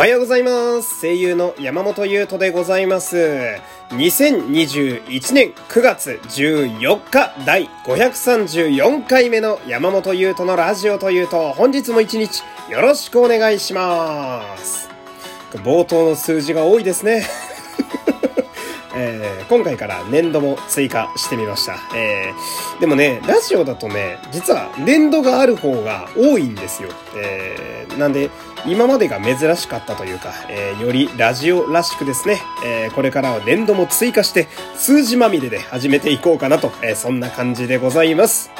おはようございます。声優の山本優斗でございます。2021年9月14日第534回目の山本優斗のラジオというと、本日も一日よろしくお願いします。冒頭の数字が多いですね。えー、今回から年度も追加してみました。えー、でもね、ラジオだとね、実は年度がある方が多いんですよ。えー、なんで、今までが珍しかったというか、えー、よりラジオらしくですね、えー、これからは年度も追加して、数字まみれで始めていこうかなと、えー、そんな感じでございます。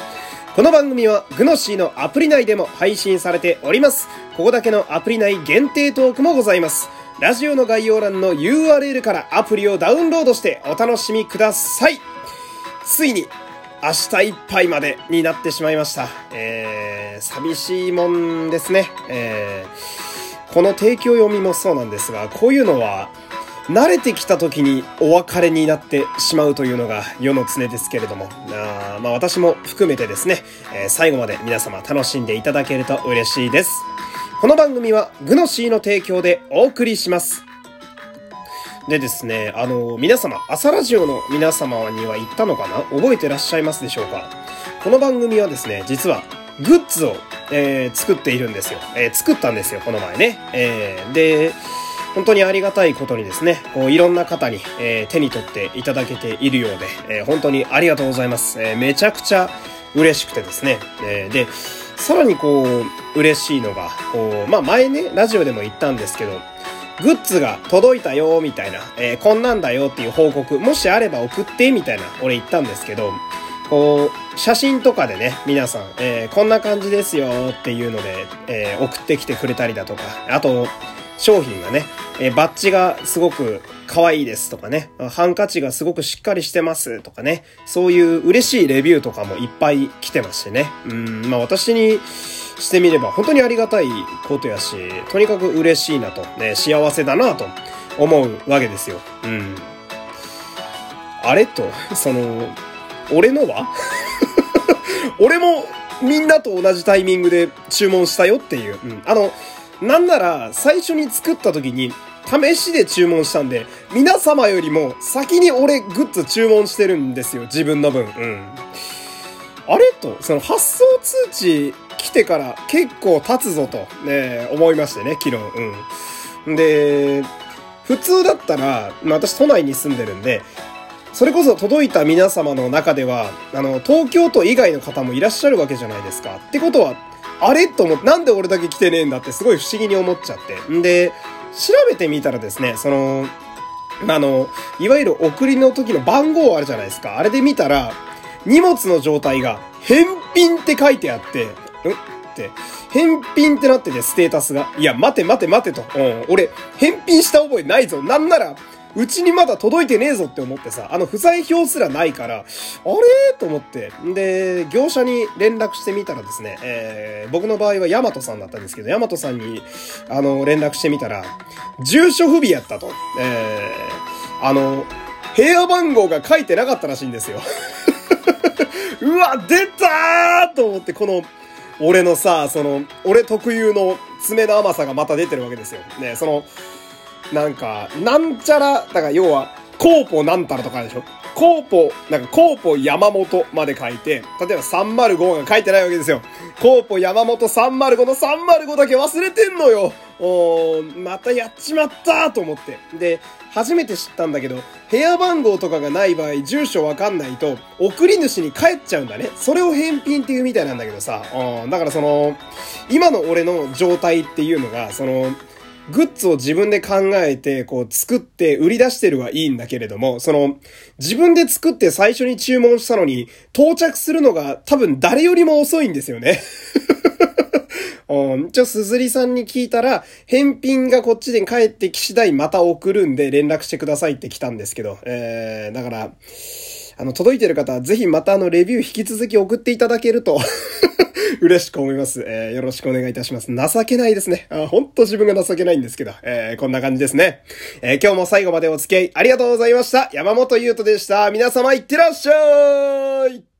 この番組はグノシーのアプリ内でも配信されております。ここだけのアプリ内限定トークもございます。ラジオの概要欄の URL からアプリをダウンロードしてお楽しみください。ついに明日いっぱいまでになってしまいました。えー、寂しいもんですね。えー、この提供読みもそうなんですが、こういうのは慣れてきた時にお別れになってしまうというのが世の常ですけれども、あまあ私も含めてですね、えー、最後まで皆様楽しんでいただけると嬉しいです。この番組はグノシーの提供でお送りします。でですね、あの、皆様、朝ラジオの皆様には言ったのかな？覚えてらっしゃいますでしょうか？この番組はですね、実はグッズを、えー、作っているんですよ。えー、作ったんですよ、この前ね。えー、で、本当にありがたいことにですね、こういろんな方に、えー、手に取っていただけているようで、えー、本当にありがとうございます。えー、めちゃくちゃ嬉しくてですね。えー、で、さらにこう、嬉しいのが、こう、まあ前ね、ラジオでも言ったんですけど、グッズが届いたよ、みたいな、えー、こんなんだよっていう報告、もしあれば送って、みたいな、俺言ったんですけど、こう、写真とかでね、皆さん、えー、こんな感じですよっていうので、えー、送ってきてくれたりだとか、あと、商品がね、えー、バッジがすごく可愛いですとかね、ハンカチがすごくしっかりしてますとかね、そういう嬉しいレビューとかもいっぱい来てましてね。うん、まあ私にしてみれば本当にありがたいことやし、とにかく嬉しいなと、ね、幸せだなと思うわけですよ。うん。あれと、その、俺のは？俺もみんなと同じタイミングで注文したよっていう。うん。あの、なんなら、最初に作った時に、試しで注文したんで、皆様よりも先に俺グッズ注文してるんですよ、自分の分。うん。あれと、その発送通知来てから結構経つぞと、ね、思いましてね、昨日。うん。で、普通だったら、まあ私都内に住んでるんで、それこそ届いた皆様の中では、あの、東京都以外の方もいらっしゃるわけじゃないですか。ってことは、あれと思って、なんで俺だけ来てねえんだってすごい不思議に思っちゃって。んで、調べてみたらですね、その、あの、いわゆる送りの時の番号あるじゃないですか。あれで見たら、荷物の状態が、返品って書いてあって、んって、返品ってなってて、ステータスが。いや、待て待て待てと。うん、俺、返品した覚えないぞ。なんなら、うちにまだ届いてねえぞって思ってさ、あの不在表すらないから、あれ？と思って。で、業者に連絡してみたらですね、えー、僕の場合はヤマトさんだったんですけど、ヤマトさんに、あの、連絡してみたら、住所不備やったと。えー、あの、部屋番号が書いてなかったらしいんですよ。うわ、出たーと思って、この、俺のさ、その、俺特有の爪の甘さがまた出てるわけですよ。ね、その、なんか、なんちゃら、だから要は、コーポなんたらとかでしょ？コーポ、なんかコーポ山本まで書いて、例えば305が書いてないわけですよ。コーポ山本305の305だけ忘れてんのよ。おー、またやっちまったと思って。で、初めて知ったんだけど、部屋番号とかがない場合、住所わかんないと、送り主に帰っちゃうんだね。それを返品っていうみたいなんだけどさ、うん、だからその、今の俺の状態っていうのが、その、グッズを自分で考えて、こう作って売り出してるはいいんだけれども、その、自分で作って最初に注文したのに、到着するのが多分誰よりも遅いんですよね。うん、ちょ、すずりさんに聞いたら、返品がこっちで帰ってき次第また送るんで連絡してくださいって来たんですけど、えー、だから、あの、届いてる方はぜひまたあの、レビュー引き続き送っていただけると。嬉しく思います。えー、よろしくお願いいたします。情けないですね。あほんと自分が情けないんですけど、えー、こんな感じですね。えー、今日も最後までお付き合いありがとうございました。山本優斗でした。皆様いってらっしゃい